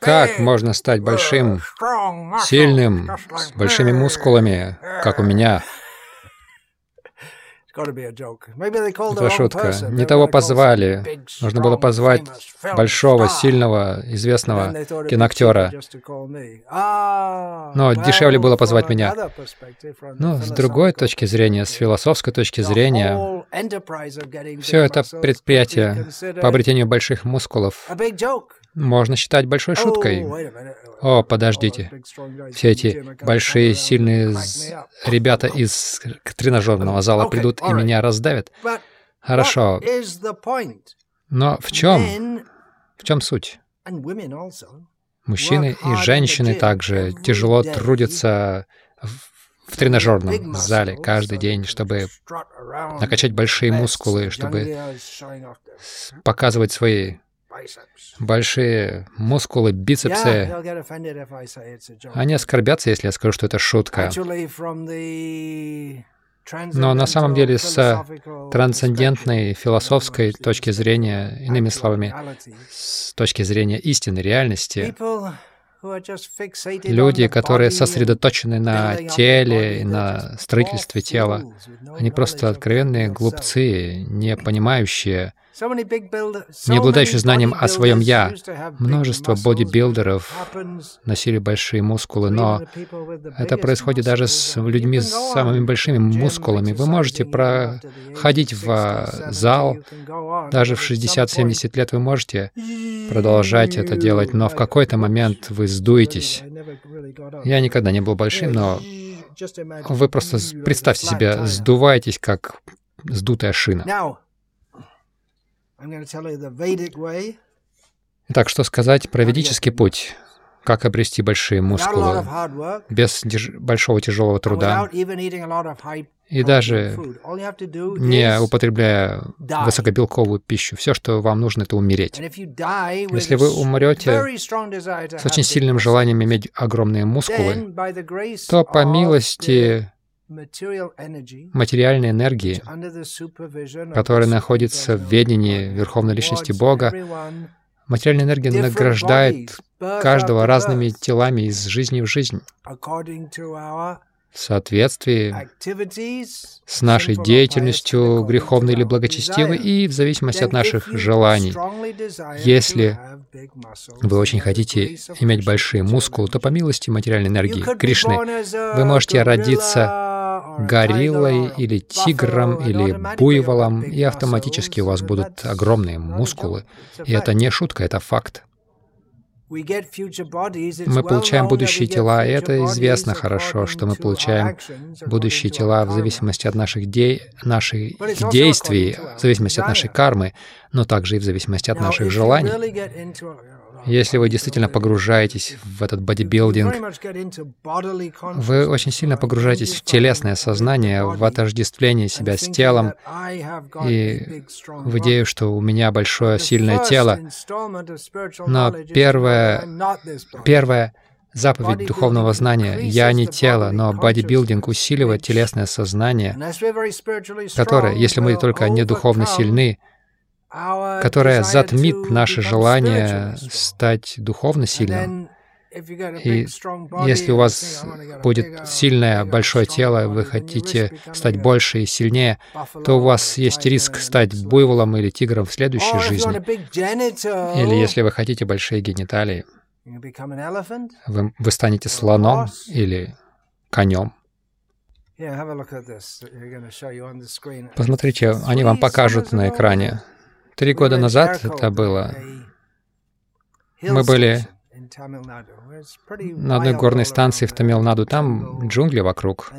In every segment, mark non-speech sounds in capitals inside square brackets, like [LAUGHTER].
Как можно стать большим, сильным, с большими мускулами, как у меня? Это шутка. Не того позвали. Нужно было позвать большого, сильного, известного киноактера. Но дешевле было позвать меня. Но с другой точки зрения, с философской точки зрения, все это предприятие по обретению больших мускулов можно считать большой шуткой. О, подождите. Все эти большие, сильные ребята из тренажерного зала придут и меня раздавят. Хорошо. Но в чем? В чем суть? Мужчины и женщины также тяжело трудятся в тренажерном зале каждый день, чтобы накачать большие мускулы, чтобы показывать свои большие мускулы, бицепсы. Они оскорбятся, если я скажу, что это шутка. Но на самом деле с трансцендентной философской точки зрения, иными словами, с точки зрения истины, реальности, люди, которые сосредоточены на теле и на строительстве тела, они просто откровенные глупцы, не понимающие не обладающий знанием о своем «я». Множество бодибилдеров носили большие мускулы, но это происходит даже с людьми с самыми большими мускулами. Вы можете проходить в зал, даже в 60-70 лет вы можете продолжать это делать, но в какой-то момент вы сдуетесь. Я никогда не был большим, но вы просто представьте себе, сдуваетесь, как сдутая шина. Итак, что сказать про ведический путь? Как обрести большие мускулы без большого тяжелого труда и даже не употребляя высокобелковую пищу. Все, что вам нужно, это умереть. Если вы умрете с очень сильным желанием иметь огромные мускулы, то по милости материальной энергии, которая находится в ведении Верховной Личности Бога, материальная энергия награждает каждого разными телами из жизни в жизнь. в соответствии с нашей деятельностью, греховной или благочестивой, и в зависимости от наших желаний. Если вы очень хотите иметь большие мускулы, то по милости материальной энергии Кришны вы можете родиться гориллой или тигром или буйволом, и автоматически у вас будут огромные мускулы. И это не шутка, это факт. Мы получаем будущие тела, и это известно хорошо, что мы получаем будущие тела в зависимости от наших, де... наших действий, в зависимости от нашей кармы, но также и в зависимости от наших желаний. Если вы действительно погружаетесь в этот бодибилдинг, вы очень сильно погружаетесь в телесное сознание, в отождествление себя с телом и в идею, что у меня большое сильное тело. Но первое, первое заповедь духовного знания «Я не тело», но бодибилдинг усиливает телесное сознание, которое, если мы только не духовно сильны, которая затмит наше желание стать духовно сильным. И если у вас будет сильное, большое тело, вы хотите стать больше и сильнее, то у вас есть риск стать буйволом или тигром в следующей жизни. Или если вы хотите большие гениталии, вы, вы станете слоном или конем. Посмотрите, они вам покажут на экране. Три года назад это было. Мы были на одной горной станции в Тамилнаду. Там джунгли вокруг.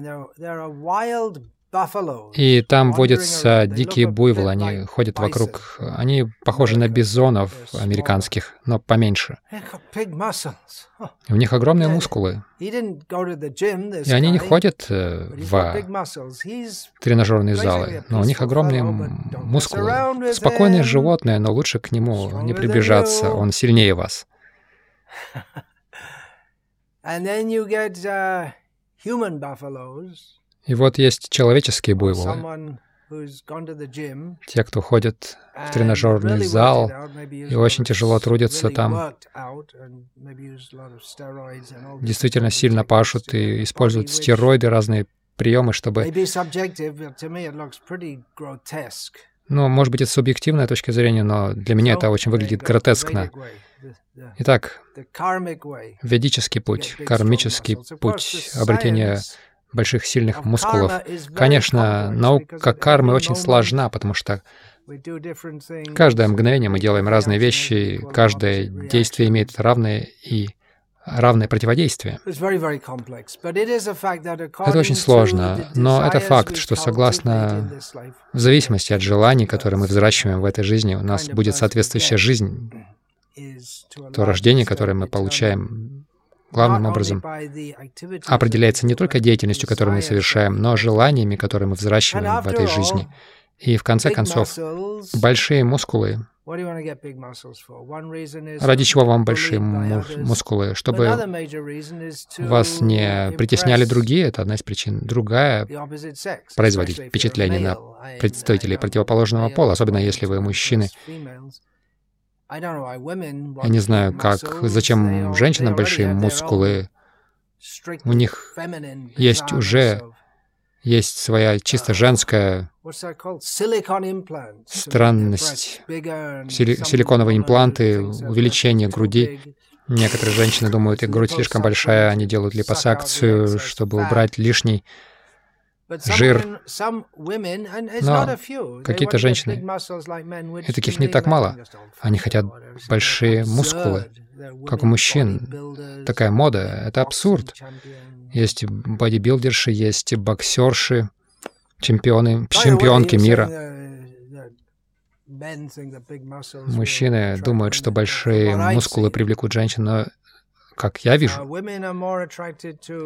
И там водятся дикие буйволы, они ходят вокруг. Они похожи на бизонов американских, но поменьше. У них огромные мускулы. И они не ходят э, в тренажерные залы, но у них огромные мускулы. Спокойное животное, но лучше к нему не приближаться, он сильнее вас. [LAUGHS] And then you get uh, human buffaloes, и вот есть человеческие буйволы. те, кто ходит в тренажерный зал и очень тяжело трудятся там, действительно сильно пашут и используют стероиды, разные приемы, чтобы... Ну, может быть, это субъективная точка зрения, но для меня это очень выглядит гротескно. Итак, ведический путь, кармический путь обретения больших сильных мускулов. Конечно, наука кармы очень сложна, потому что каждое мгновение мы делаем разные вещи, каждое действие имеет равное и равное противодействие. Это очень сложно, но это факт, что согласно, в зависимости от желаний, которые мы взращиваем в этой жизни, у нас будет соответствующая жизнь, то рождение, которое мы получаем главным образом определяется не только деятельностью, которую мы совершаем, но желаниями, которые мы взращиваем в этой жизни. И в конце концов, большие мускулы Ради чего вам большие мускулы? Чтобы вас не притесняли другие, это одна из причин. Другая — производить впечатление на представителей противоположного пола, особенно если вы мужчины. Я не знаю, как, зачем женщинам большие мускулы. У них есть уже есть своя чисто женская странность. Сили силиконовые импланты, увеличение груди. Некоторые женщины думают, их грудь слишком большая, они делают липосакцию, чтобы убрать лишний жир. Но какие-то женщины, и таких не так мало, они хотят большие мускулы, как у мужчин. Такая мода — это абсурд. Есть бодибилдерши, есть боксерши, чемпионы, чемпионки мира. Мужчины думают, что большие мускулы привлекут женщин, но как я вижу,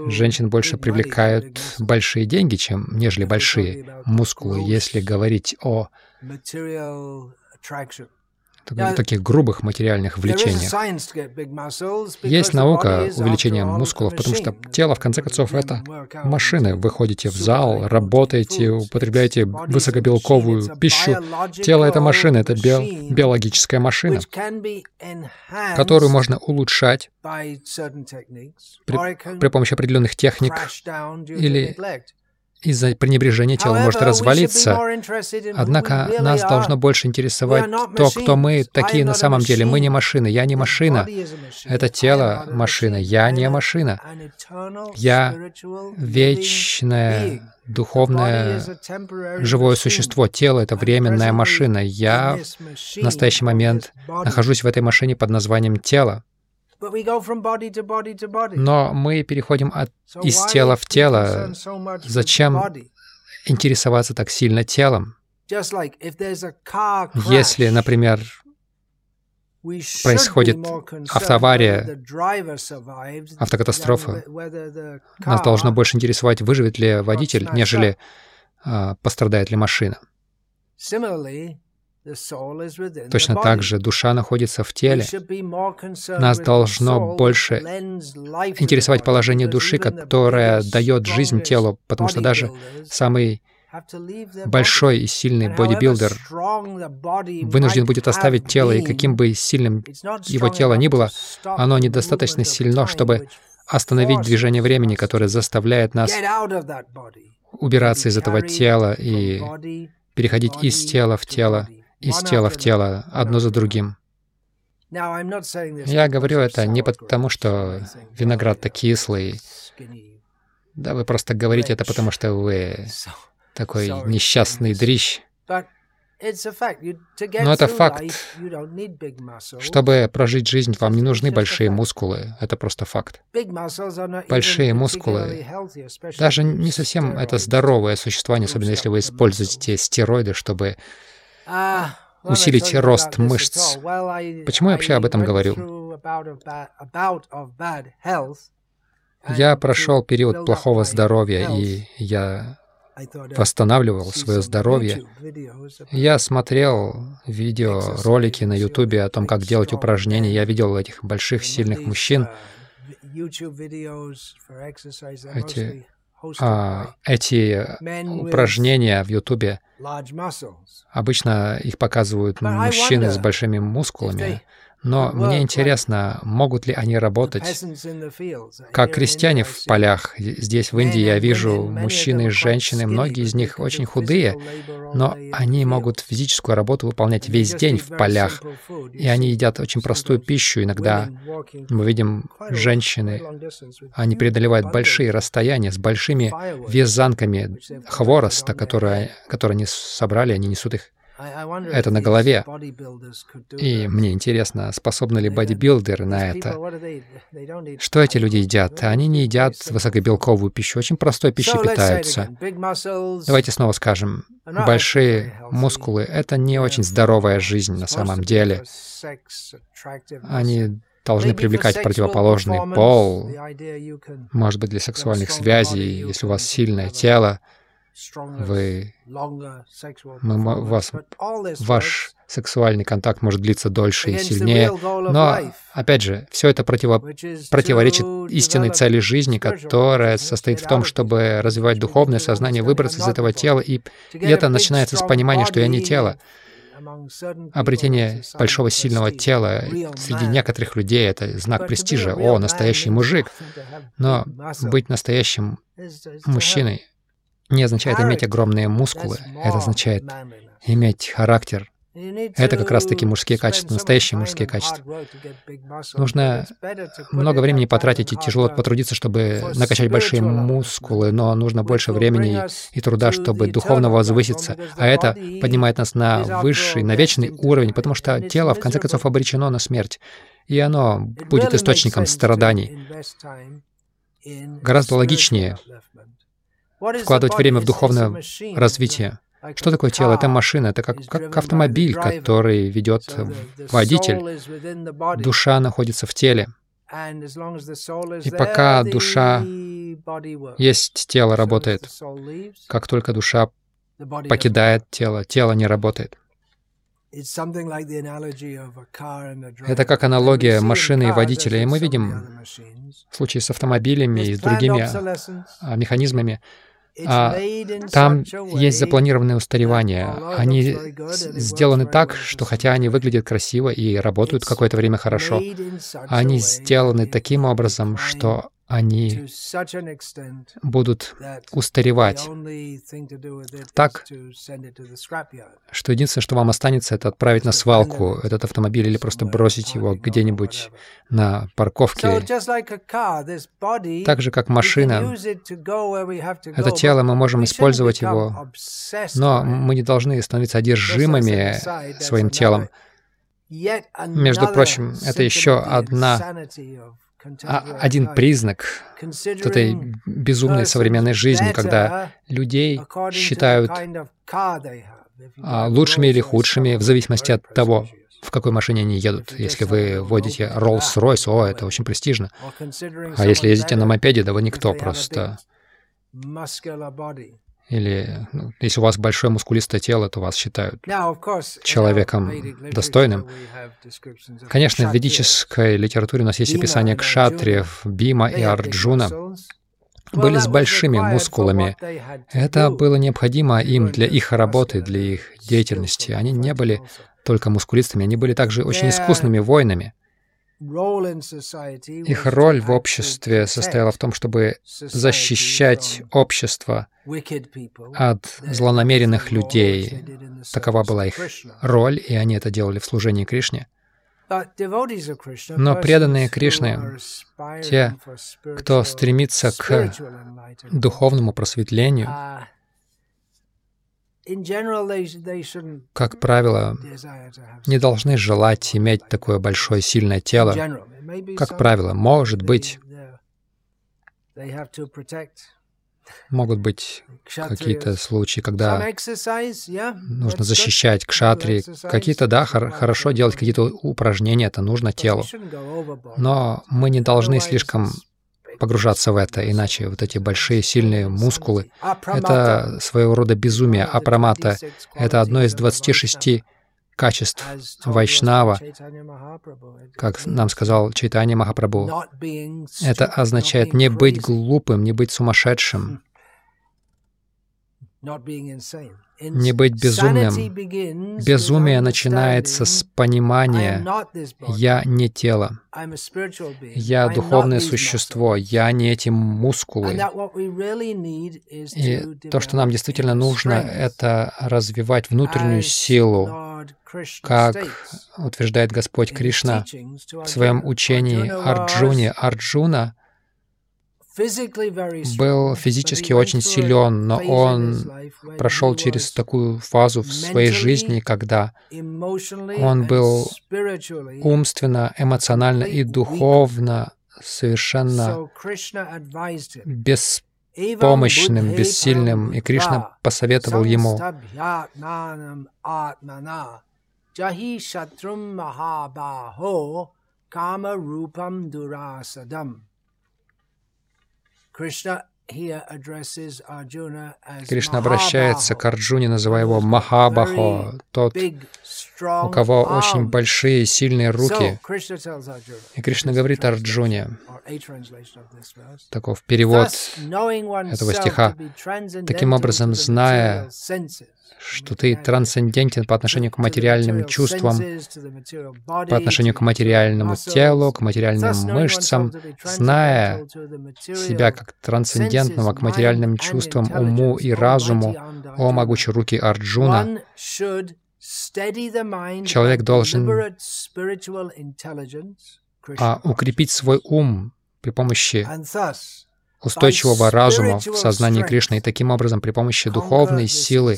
женщин больше привлекают большие деньги, чем нежели большие мускулы, если говорить о таких грубых материальных влечениях. Есть наука увеличения мускулов, потому что тело, в конце концов, это машины. Вы ходите в зал, работаете, употребляете высокобелковую пищу. Тело — это машина, это би биологическая машина, которую можно улучшать при, при помощи определенных техник или из-за пренебрежения тело может развалиться. Однако нас должно больше интересовать то, кто мы такие на самом деле. Мы не машины, я не машина. Это тело машина, я не машина. Я вечное, духовное, живое существо. Тело — это временная машина. Я в настоящий момент нахожусь в этой машине под названием тело. Но мы переходим от, из тела в тело. Зачем интересоваться так сильно телом? Если, например, происходит автоавария, автокатастрофа, нас должно больше интересовать, выживет ли водитель, нежели а, пострадает ли машина. Точно так же душа находится в теле. Нас должно больше интересовать положение души, которое дает жизнь телу, потому что даже самый большой и сильный бодибилдер вынужден будет оставить тело, и каким бы сильным его тело ни было, оно недостаточно сильно, чтобы остановить движение времени, которое заставляет нас убираться из этого тела и переходить из тела в тело из тела в тело, одно за другим. Я говорю это не потому, что виноград-то кислый. Да, вы просто говорите это потому, что вы такой несчастный дрищ. Но это факт. Чтобы прожить жизнь, вам не нужны большие мускулы. Это просто факт. Большие мускулы даже не совсем это здоровое существование, особенно если вы используете стероиды, чтобы усилить рост мышц. Почему я вообще об этом говорю? Я прошел период плохого здоровья, и я восстанавливал свое здоровье. Я смотрел видеоролики на Ютубе о том, как делать упражнения. Я видел этих больших, сильных мужчин. Эти а, эти упражнения в Ютубе, обычно их показывают мужчины с большими мускулами, но мне интересно, могут ли они работать как крестьяне в полях. Здесь, в Индии, я вижу мужчины и женщины, многие из них очень худые, но они могут физическую работу выполнять весь день в полях, и они едят очень простую пищу. Иногда мы видим женщины, они преодолевают большие расстояния с большими вязанками хвороста, которые, которые они собрали, они несут их это на голове. И мне интересно, способны ли бодибилдеры на это? Что эти люди едят? Они не едят высокобелковую пищу, очень простой пищей питаются. Давайте снова скажем, большие мускулы — это не очень здоровая жизнь на самом деле. Они должны привлекать противоположный пол, может быть, для сексуальных связей, если у вас сильное тело, вы, мы, вас, ваш сексуальный контакт может длиться дольше и сильнее. Но, опять же, все это противо, противоречит истинной цели жизни, которая состоит в том, чтобы развивать духовное сознание, выбраться из этого тела. И, и это начинается с понимания, что я не тело. Обретение большого сильного тела среди некоторых людей — это знак престижа. О, настоящий мужик! Но быть настоящим мужчиной не означает иметь огромные мускулы, это означает иметь характер. Это как раз-таки мужские качества, настоящие мужские качества. Нужно много времени потратить и тяжело потрудиться, чтобы накачать большие мускулы, но нужно больше времени и труда, чтобы духовно возвыситься. А это поднимает нас на высший, на вечный уровень, потому что тело, в конце концов, обречено на смерть, и оно будет источником страданий. Гораздо логичнее вкладывать время в духовное развитие. Что такое тело? Это машина, это как, как автомобиль, который ведет водитель. Душа находится в теле. И пока душа есть, тело работает. Как только душа покидает тело, тело не работает. Это как аналогия машины и водителя. И мы видим в случае с автомобилями и с другими а, механизмами, а, там есть запланированное устаревание. Они сделаны так, что хотя они выглядят красиво и работают какое-то время хорошо, они сделаны таким образом, что они будут устаревать так, что единственное, что вам останется, это отправить на свалку этот автомобиль или просто бросить его где-нибудь на парковке. Так же, как машина, это тело, мы можем использовать его, но мы не должны становиться одержимыми своим телом. Между прочим, это еще одна один признак этой безумной современной жизни, когда людей считают а, лучшими или худшими в зависимости от того, в какой машине они едут. Если вы водите Rolls-Royce, о, это очень престижно. А если ездите на мопеде, да вы никто просто. Или ну, если у вас большое мускулистое тело, то вас считают человеком достойным. Конечно, в ведической литературе у нас есть описание кшатриев, Бима и Арджуна были с большими мускулами. Это было необходимо им для их работы, для их деятельности. Они не были только мускулистами, они были также очень искусными воинами. Их роль в обществе состояла в том, чтобы защищать общество от злонамеренных людей. Такова была их роль, и они это делали в служении Кришне. Но преданные Кришны, те, кто стремится к духовному просветлению, как правило, не должны желать иметь такое большое сильное тело. Как правило, может быть, могут быть какие-то случаи, когда нужно защищать кшатри. Какие-то, да, хор- хорошо делать какие-то упражнения, это нужно телу. Но мы не должны слишком погружаться в это, иначе вот эти большие сильные мускулы — это своего рода безумие. Апрамата — это одно из 26 качеств Вайшнава, как нам сказал Чайтанья Махапрабху. Это означает не быть глупым, не быть сумасшедшим. Не быть безумным. Безумие начинается с понимания. «я не тело». Я духовное существо, я не эти мускулы. И то, что нам действительно нужно, это развивать внутреннюю силу, как утверждает Господь Кришна в своем учении Арджуне. Арджуна был физически очень силен, но он прошел через такую фазу в своей жизни, когда он был умственно, эмоционально и духовно совершенно беспомощным, бессильным, и Кришна посоветовал ему Kama Rupam Durasadam Кришна обращается к Арджуне, называя его Махабахо, тот, у кого очень большие сильные руки. И Кришна говорит Арджуне, таков перевод этого стиха, таким образом, зная что ты трансцендентен по отношению к материальным чувствам, по отношению к материальному телу, к материальным мышцам, зная себя как трансцендентного к материальным чувствам, уму и разуму, о могучие руки Арджуна, человек должен а, укрепить свой ум при помощи устойчивого разума в сознании Кришны и таким образом при помощи духовной силы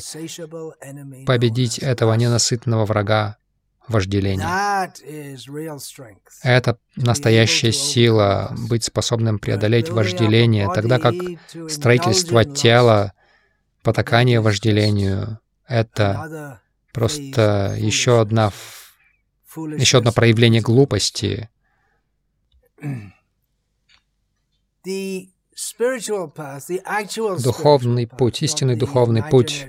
победить этого ненасытного врага вожделения. Это настоящая сила, быть способным преодолеть вожделение, тогда как строительство тела, потакание вожделению — это просто еще одна еще одно проявление глупости. Духовный путь, истинный духовный путь.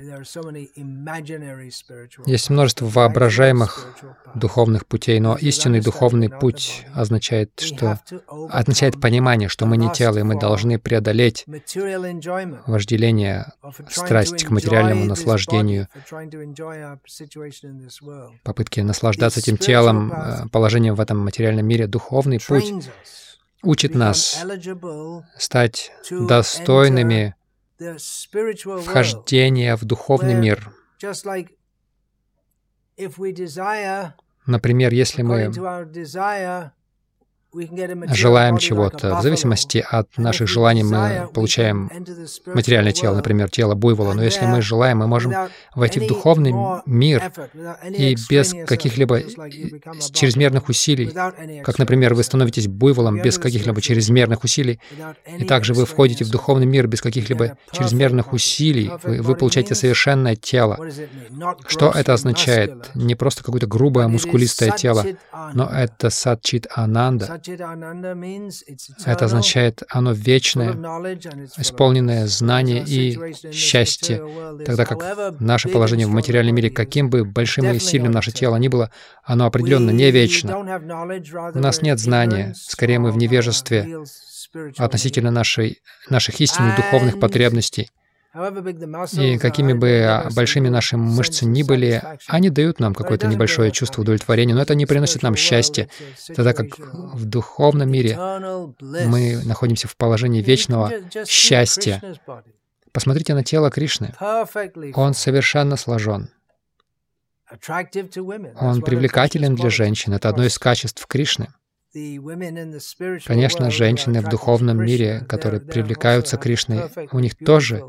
Есть множество воображаемых духовных путей, но истинный духовный путь означает, что означает понимание, что мы не тело, и мы должны преодолеть вожделение, страсть к материальному наслаждению, попытки наслаждаться этим телом, э, положением в этом материальном мире. Духовный путь учит нас стать достойными вхождения в духовный мир. Например, если мы желаем чего-то. В зависимости от наших желаний мы получаем материальное тело, например, тело буйвола. Но если мы желаем, мы можем войти в духовный мир и без каких-либо чрезмерных усилий, как, например, вы становитесь буйволом без каких-либо чрезмерных усилий, и также вы входите в духовный мир без каких-либо чрезмерных усилий, вы, вы получаете совершенное тело. Что это означает? Не просто какое-то грубое мускулистое тело, но это садчит ананда, это означает, оно вечное, исполненное знание и счастье, тогда как наше положение в материальном мире, каким бы большим и сильным наше тело ни было, оно определенно не вечно. У нас нет знания, скорее мы в невежестве относительно нашей, наших истинных духовных потребностей. И какими бы большими наши мышцы ни были, они дают нам какое-то небольшое чувство удовлетворения, но это не приносит нам счастья, тогда как в духовном мире мы находимся в положении вечного счастья. Посмотрите на тело Кришны. Он совершенно сложен. Он привлекателен для женщин. Это одно из качеств Кришны. Конечно, женщины в духовном мире, которые привлекаются Кришной, у них тоже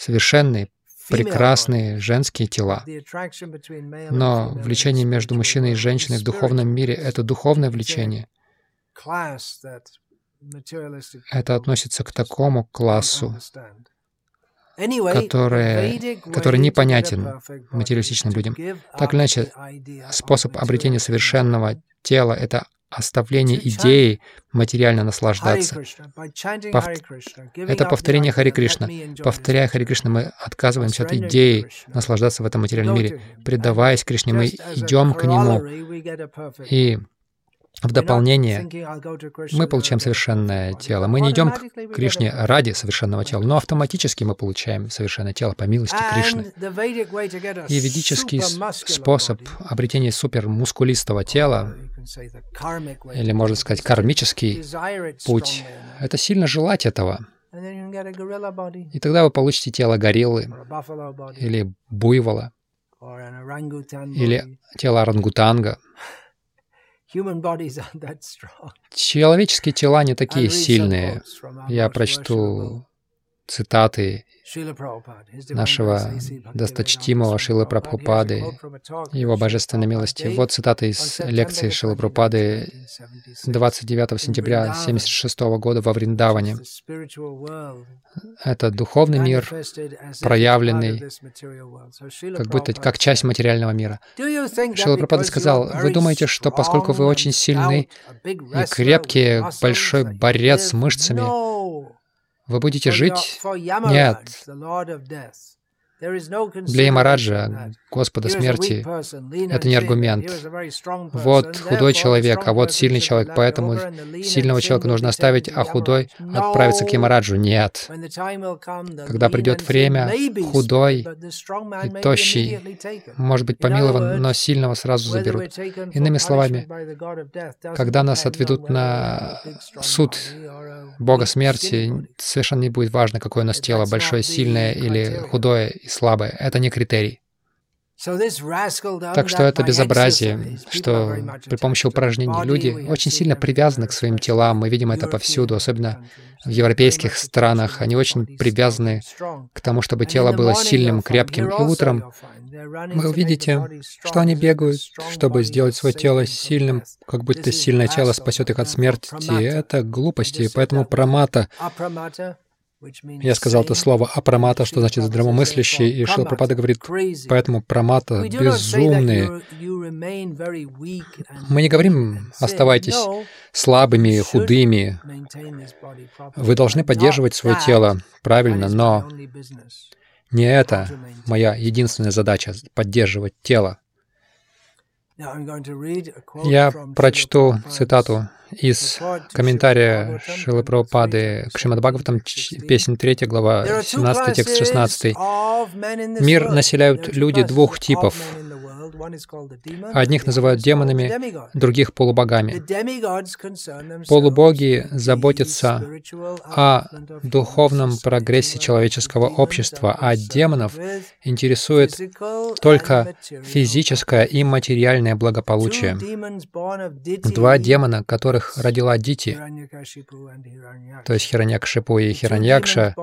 совершенные, прекрасные женские тела. Но влечение между мужчиной и женщиной в духовном мире — это духовное влечение. Это относится к такому классу, который, который непонятен материалистичным людям. Так или иначе, способ обретения совершенного тела — это оставление идеи материально наслаждаться. Пов... Это повторение Хари Кришна. Повторяя Хари Кришна, мы отказываемся от идеи наслаждаться в этом материальном мире. Предаваясь Кришне, мы идем к Нему. И В дополнение мы получаем совершенное тело. Мы не идем к Кришне ради совершенного тела, но автоматически мы получаем совершенное тело по милости Кришны. И ведический способ обретения супермускулистого тела, или, можно сказать, кармический путь, это сильно желать этого. И тогда вы получите тело гориллы или буйвола или тело орангутанга. [LAUGHS] Человеческие тела не такие сильные. Я прочту цитаты нашего досточтимого Шилы Прабхупады, его божественной милости. Вот цитата из лекции Шилы Прабхупады 29 сентября 1976 года во Вриндаване. Это духовный мир, проявленный как будто как часть материального мира. Шила Прабхупада сказал, вы думаете, что поскольку вы очень сильны и крепкие, большой борец с мышцами, вы будете жить? Нет. Для Ямараджа, Господа смерти, это не аргумент. Вот худой человек, а вот сильный человек, поэтому сильного человека нужно оставить, а худой отправиться к Ямараджу. Нет. Когда придет время, худой и тощий может быть помилован, но сильного сразу заберут. Иными словами, когда нас отведут на суд Бога смерти, совершенно не будет важно, какое у нас тело, большое, сильное или худое и слабое. Это не критерий. Так что это безобразие, что при помощи упражнений люди очень сильно привязаны к своим телам. Мы видим это повсюду, особенно в европейских странах. Они очень привязаны к тому, чтобы тело было сильным, крепким. И утром вы увидите, что они бегают, чтобы сделать свое тело сильным, как будто сильное тело спасет их от смерти. Это глупости, поэтому прамата я сказал это слово «апрамата», что значит «здравомыслящий», и Шила Пропада говорит, поэтому прамата безумные. Мы не говорим «оставайтесь слабыми, худыми». Вы должны поддерживать свое тело правильно, но не это моя единственная задача — поддерживать тело. Я прочту цитату из комментария Шилы Прабхупады к Шримад Бхагаватам, песня 3, глава 17, текст 16. «Мир населяют люди двух типов Одних называют демонами, других — полубогами. Полубоги заботятся о духовном прогрессе человеческого общества, а демонов интересует только физическое и материальное благополучие. Два демона, которых родила Дити, то есть Хираньякшипу и Хираньякша,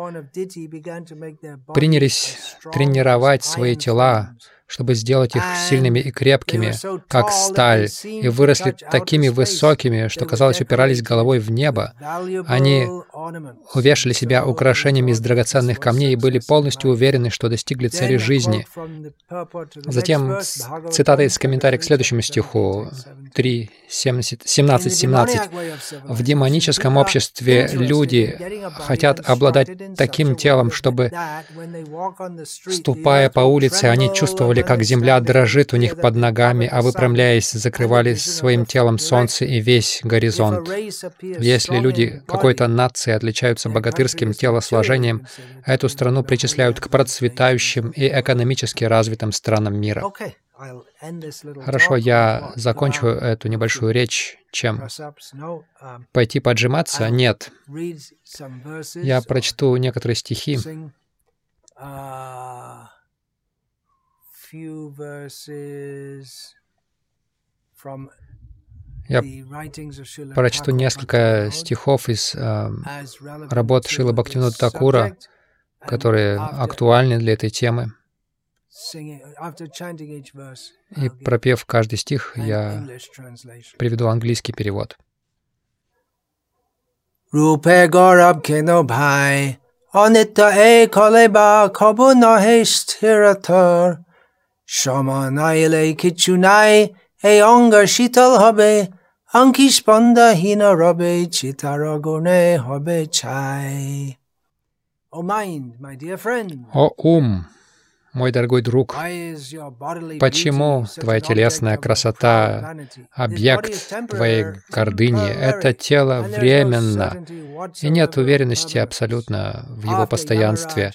принялись тренировать свои тела, чтобы сделать их сильными и крепкими, как сталь, и выросли такими высокими, что, казалось, упирались головой в небо. Они увешали себя украшениями из драгоценных камней и были полностью уверены, что достигли цели жизни. Затем цитата из комментария к следующему стиху 3, 17, 17, 17. «В демоническом обществе люди хотят обладать таким телом, чтобы, ступая по улице, они чувствовали, как земля дрожит у них под ногами, а выпрямляясь, закрывали своим телом солнце и весь горизонт. Если люди какой-то нации отличаются богатырским телосложением, эту страну причисляют к процветающим и экономически развитым странам мира. Хорошо, я закончу эту небольшую речь, чем пойти поджиматься? Нет. Я прочту некоторые стихи few verses from я прочту несколько стихов из э, работ Шила Бхактивинода Такура, которые актуальны для этой темы. И пропев каждый стих, я приведу английский перевод. Rupe Gaurab Kino Bhai, Anita E Kaleba Kabunahe Stiratar, সময় না এলে কিচ্ছু নাই, এই অঙ্গা শীতল হবে অঙ্কি স্পন্দহীন রবে, চিতার গুণে হবে ছাই। ও মাইন্ড, মাই ডিয়ার ফ্রেন্ড। ও ওম Мой дорогой друг, почему твоя телесная красота, объект твоей гордыни, это тело временно, и нет уверенности абсолютно в его постоянстве.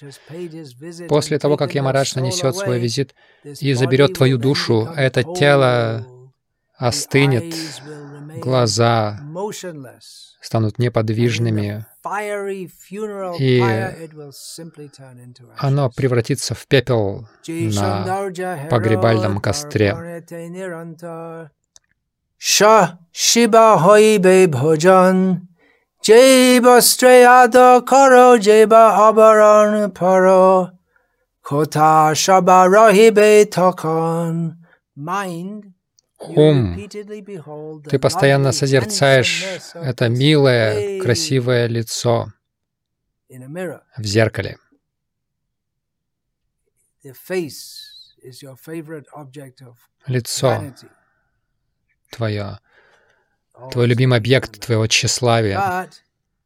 После того, как Ямарадж нанесет свой визит и заберет твою душу, это тело остынет, глаза станут неподвижными, и оно превратится в пепел на погребальном костре. Mind ум. Ты постоянно созерцаешь это милое, красивое лицо в зеркале. Лицо твое, твой любимый объект твоего тщеславия.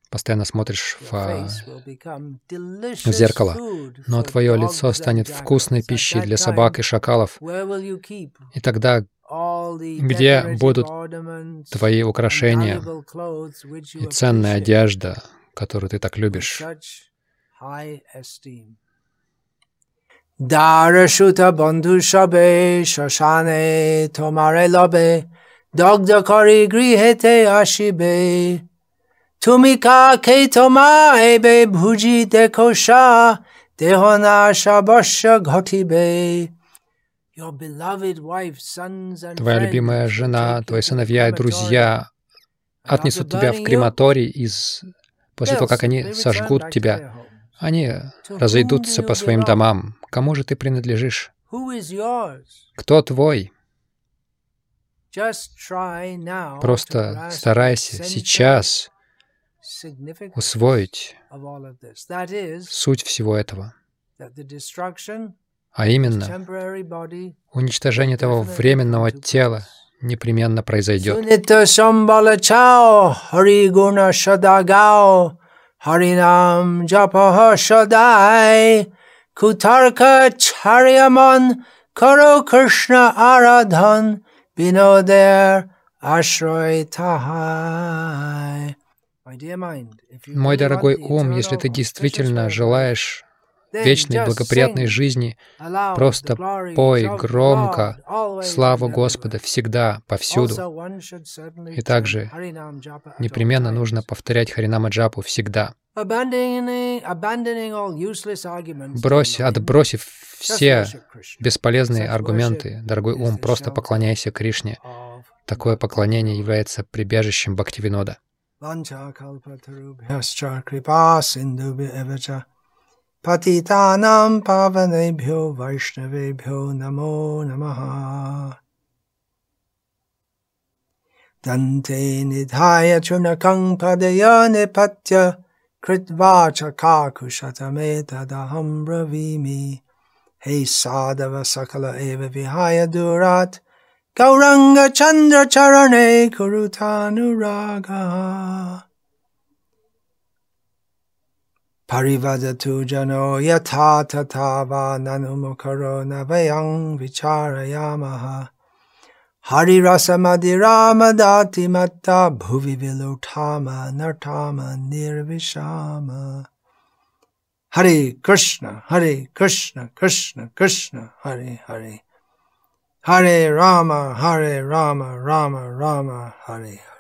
Постоянно смотришь в, в зеркало, но твое лицо станет вкусной пищей для собак и шакалов. И тогда где будут твои украшения и ценная одежда, которую ты так любишь. Дарашута бандhu shabe shashane tomare lobe dogda kari grihete ashibe tumika ke toma ebe bhuji dekosha dehona shabasha ghotibe Твоя любимая жена, твои сыновья и друзья отнесут тебя в крематорий из... после того, как они сожгут тебя. Они разойдутся по своим домам. Кому же ты принадлежишь? Кто твой? Просто старайся сейчас усвоить суть всего этого а именно уничтожение этого временного тела непременно произойдет. Харинам Джапаха Шадай Кутарка Чарьяман Каро Кришна Арадхан Бинодер Ашрой Тахай. Мой дорогой ум, если ты действительно желаешь вечной благоприятной жизни. Просто пой громко славу Господа всегда, повсюду. И также непременно нужно повторять Харинама Джапу всегда. Брось, отбросив все бесполезные аргументы, дорогой ум, просто поклоняйся Кришне. Такое поклонение является прибежищем Бхактивинода. पतितानां पावनेभ्यो वैष्णवेभ्यो नमो नमः। दन्ते निधाय चुनकं पदय निपत्य कृत्वा च काकुशतमेतदहं ब्रवीमि। हे साधव सकल एव विहाय दूरात्, गौरङ्गचन्द्रचरणे कुरुतानुरागः। Parivadatu jano yatha tatha va nanumukaro navayang vicharayamaha. Hari rasa madhirama dati matta bhuvi vilutama nartama nirvishama. Hare Krishna, Hare Krishna, Krishna Krishna, Hare Hare. Hare Rama, Hare Rama, Rama Rama, Hare Hare.